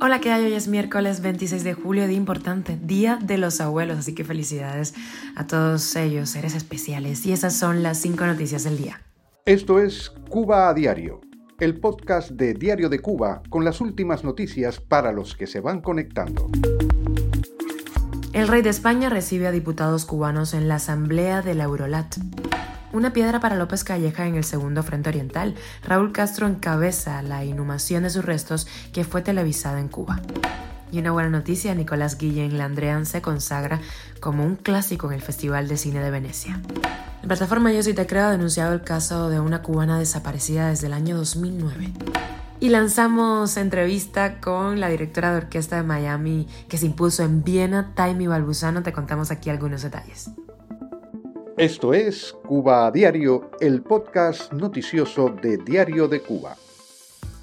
Hola, ¿qué hay? Hoy es miércoles 26 de julio, día importante, Día de los Abuelos, así que felicidades a todos ellos, seres especiales. Y esas son las cinco noticias del día. Esto es Cuba a Diario, el podcast de Diario de Cuba con las últimas noticias para los que se van conectando. El rey de España recibe a diputados cubanos en la Asamblea de la Eurolat. Una piedra para López Calleja en el segundo frente oriental. Raúl Castro encabeza la inhumación de sus restos que fue televisada en Cuba. Y una buena noticia, Nicolás Guillén Landrean se consagra como un clásico en el Festival de Cine de Venecia. La plataforma Yo Soy Te Creo ha denunciado el caso de una cubana desaparecida desde el año 2009. Y lanzamos entrevista con la directora de orquesta de Miami que se impuso en Viena, Taimi Balbuzano. Te contamos aquí algunos detalles. Esto es Cuba a Diario, el podcast noticioso de Diario de Cuba.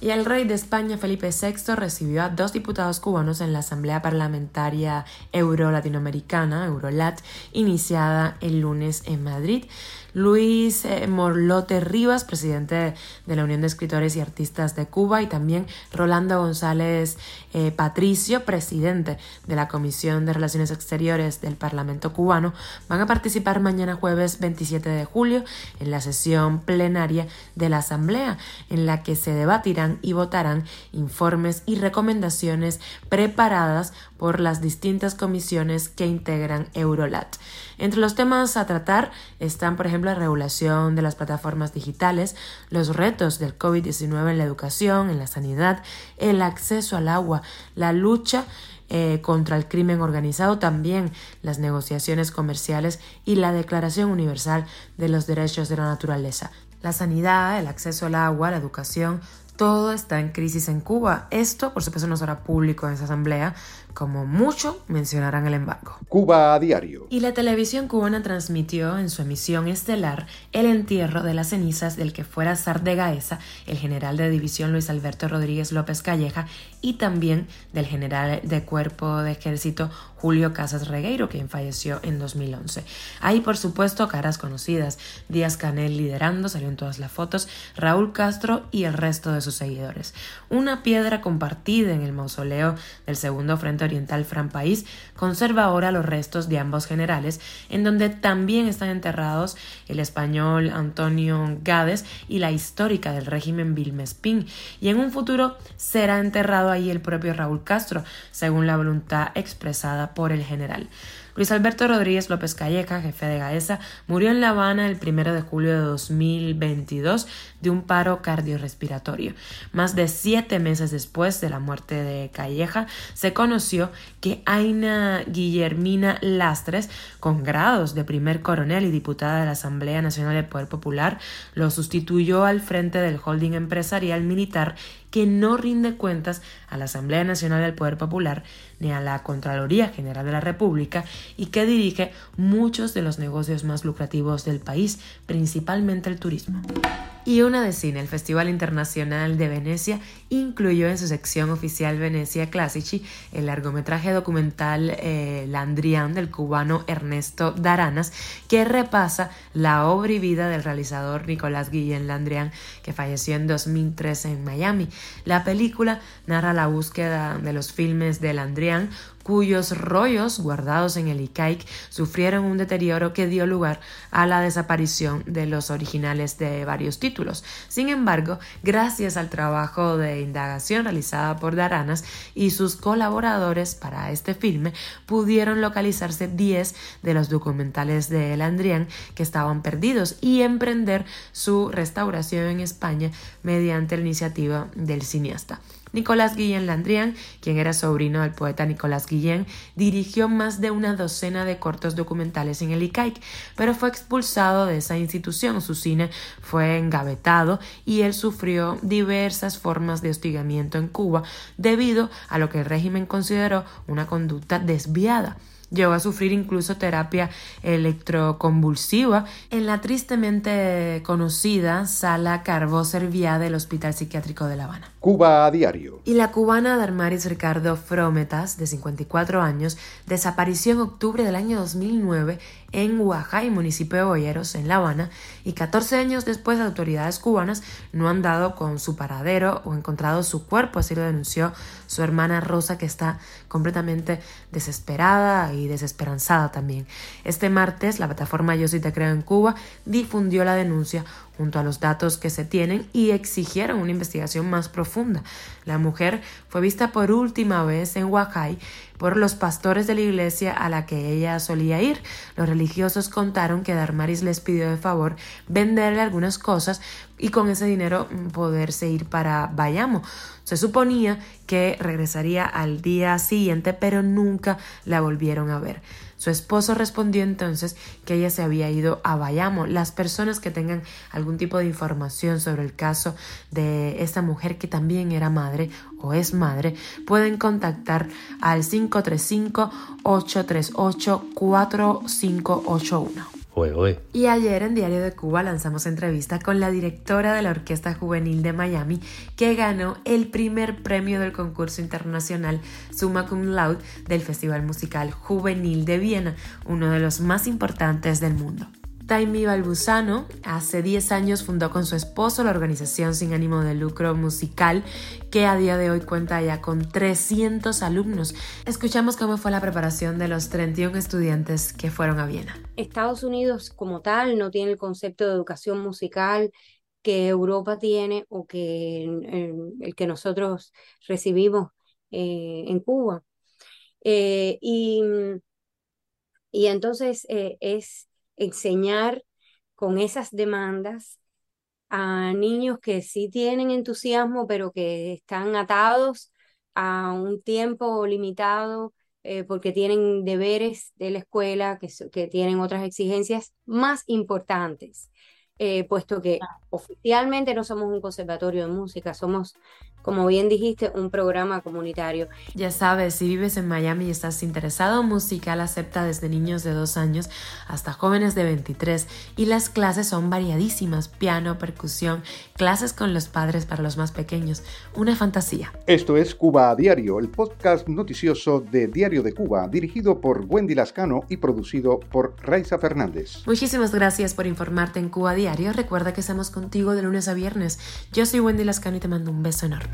Y el rey de España, Felipe VI, recibió a dos diputados cubanos en la Asamblea Parlamentaria Euro-Latinoamericana, Eurolat, iniciada el lunes en Madrid. Luis eh, Morlote Rivas, presidente de la Unión de Escritores y Artistas de Cuba, y también Rolando González eh, Patricio, presidente de la Comisión de Relaciones Exteriores del Parlamento cubano, van a participar mañana jueves 27 de julio en la sesión plenaria de la Asamblea, en la que se debatirán y votarán informes y recomendaciones preparadas por las distintas comisiones que integran Eurolat. Entre los temas a tratar están, por ejemplo, la regulación de las plataformas digitales, los retos del COVID-19 en la educación, en la sanidad, el acceso al agua, la lucha eh, contra el crimen organizado, también las negociaciones comerciales y la Declaración Universal de los Derechos de la Naturaleza. La sanidad, el acceso al agua, la educación, todo está en crisis en Cuba. Esto, por supuesto, no será público en esa asamblea, como mucho mencionarán el embargo. Cuba a diario. Y la televisión cubana transmitió en su emisión estelar el entierro de las cenizas del que fuera zar de Gaesa, el general de división Luis Alberto Rodríguez López Calleja, y también del general de cuerpo de ejército Julio Casas Regueiro, quien falleció en 2011. Hay, por supuesto, caras conocidas. Díaz Canel liderando, salió en todas las fotos, Raúl Castro y el resto de sus seguidores. Una piedra compartida en el mausoleo del segundo frente Oriental Fran País conserva ahora los restos de ambos generales, en donde también están enterrados el español Antonio Gades y la histórica del régimen Vilmespín, y en un futuro será enterrado ahí el propio Raúl Castro, según la voluntad expresada por el general. Luis Alberto Rodríguez López Calleja, jefe de Gaesa, murió en La Habana el 1 de julio de 2022 de un paro cardiorrespiratorio. Más de siete meses después de la muerte de Calleja, se conoció que Aina Guillermina Lastres, con grados de primer coronel y diputada de la Asamblea Nacional del Poder Popular, lo sustituyó al frente del holding empresarial militar que no rinde cuentas a la Asamblea Nacional del Poder Popular ni a la Contraloría General de la República y que dirige muchos de los negocios más lucrativos del país, principalmente el turismo y una de cine. El Festival Internacional de Venecia incluyó en su sección oficial Venecia Classici el largometraje documental eh, Landrian del cubano Ernesto Daranas, que repasa la obra y vida del realizador Nicolás Guillén Landrian, que falleció en 2013 en Miami. La película narra la búsqueda de los filmes de Landrian, cuyos rollos guardados en el ICAIC sufrieron un deterioro que dio lugar a la desaparición de los originales de varios títulos. Sin embargo, gracias al trabajo de indagación realizada por Daranas y sus colaboradores para este filme, pudieron localizarse 10 de los documentales de Landrian que estaban perdidos y emprender su restauración en España mediante la iniciativa del cineasta. Nicolás Guillén Landrian, quien era sobrino del poeta Nicolás Guillén, dirigió más de una docena de cortos documentales en el ICAIC, pero fue expulsado de esa institución. Su cine fue engavetado y él sufrió diversas formas de hostigamiento en Cuba debido a lo que el régimen consideró una conducta desviada. Llegó a sufrir incluso terapia electroconvulsiva en la tristemente conocida sala Carbó Serviá del Hospital Psiquiátrico de La Habana. Cuba a diario. Y la cubana Darmaris Ricardo Frometas, de 54 años, desapareció en octubre del año 2009 en Huajay, municipio de Boyeros, en La Habana, y 14 años después autoridades cubanas no han dado con su paradero o encontrado su cuerpo, así lo denunció su hermana Rosa, que está completamente desesperada y desesperanzada también. Este martes, la plataforma Yo sí te creo en Cuba difundió la denuncia junto a los datos que se tienen y exigieron una investigación más profunda. La mujer fue vista por última vez en Huacay por los pastores de la iglesia a la que ella solía ir. Los religiosos contaron que Darmaris les pidió de favor venderle algunas cosas y con ese dinero poderse ir para Bayamo. Se suponía que regresaría al día siguiente, pero nunca la volvieron a ver. Su esposo respondió entonces que ella se había ido a Bayamo. Las personas que tengan algún tipo de información sobre el caso de esta mujer que también era madre o es madre pueden contactar al 535 838 4581. Y ayer en Diario de Cuba lanzamos entrevista con la directora de la Orquesta Juvenil de Miami, que ganó el primer premio del concurso internacional Summa Cum Laude del Festival Musical Juvenil de Viena, uno de los más importantes del mundo. Taimi Balbusano hace 10 años fundó con su esposo la organización sin ánimo de lucro musical que a día de hoy cuenta ya con 300 alumnos. Escuchamos cómo fue la preparación de los 31 estudiantes que fueron a Viena. Estados Unidos como tal no tiene el concepto de educación musical que Europa tiene o que el, que nosotros recibimos eh, en Cuba. Eh, y, y entonces eh, es enseñar con esas demandas a niños que sí tienen entusiasmo, pero que están atados a un tiempo limitado eh, porque tienen deberes de la escuela, que, que tienen otras exigencias más importantes. Eh, puesto que oficialmente no somos un conservatorio de música, somos, como bien dijiste, un programa comunitario. Ya sabes, si vives en Miami y estás interesado en musical, acepta desde niños de 2 años hasta jóvenes de 23 y las clases son variadísimas, piano, percusión, clases con los padres para los más pequeños, una fantasía. Esto es Cuba a Diario, el podcast noticioso de Diario de Cuba, dirigido por Wendy Lascano y producido por Raiza Fernández. Muchísimas gracias por informarte en Cuba a Diario Recuerda que estamos contigo de lunes a viernes. Yo soy Wendy Lascano y te mando un beso enorme.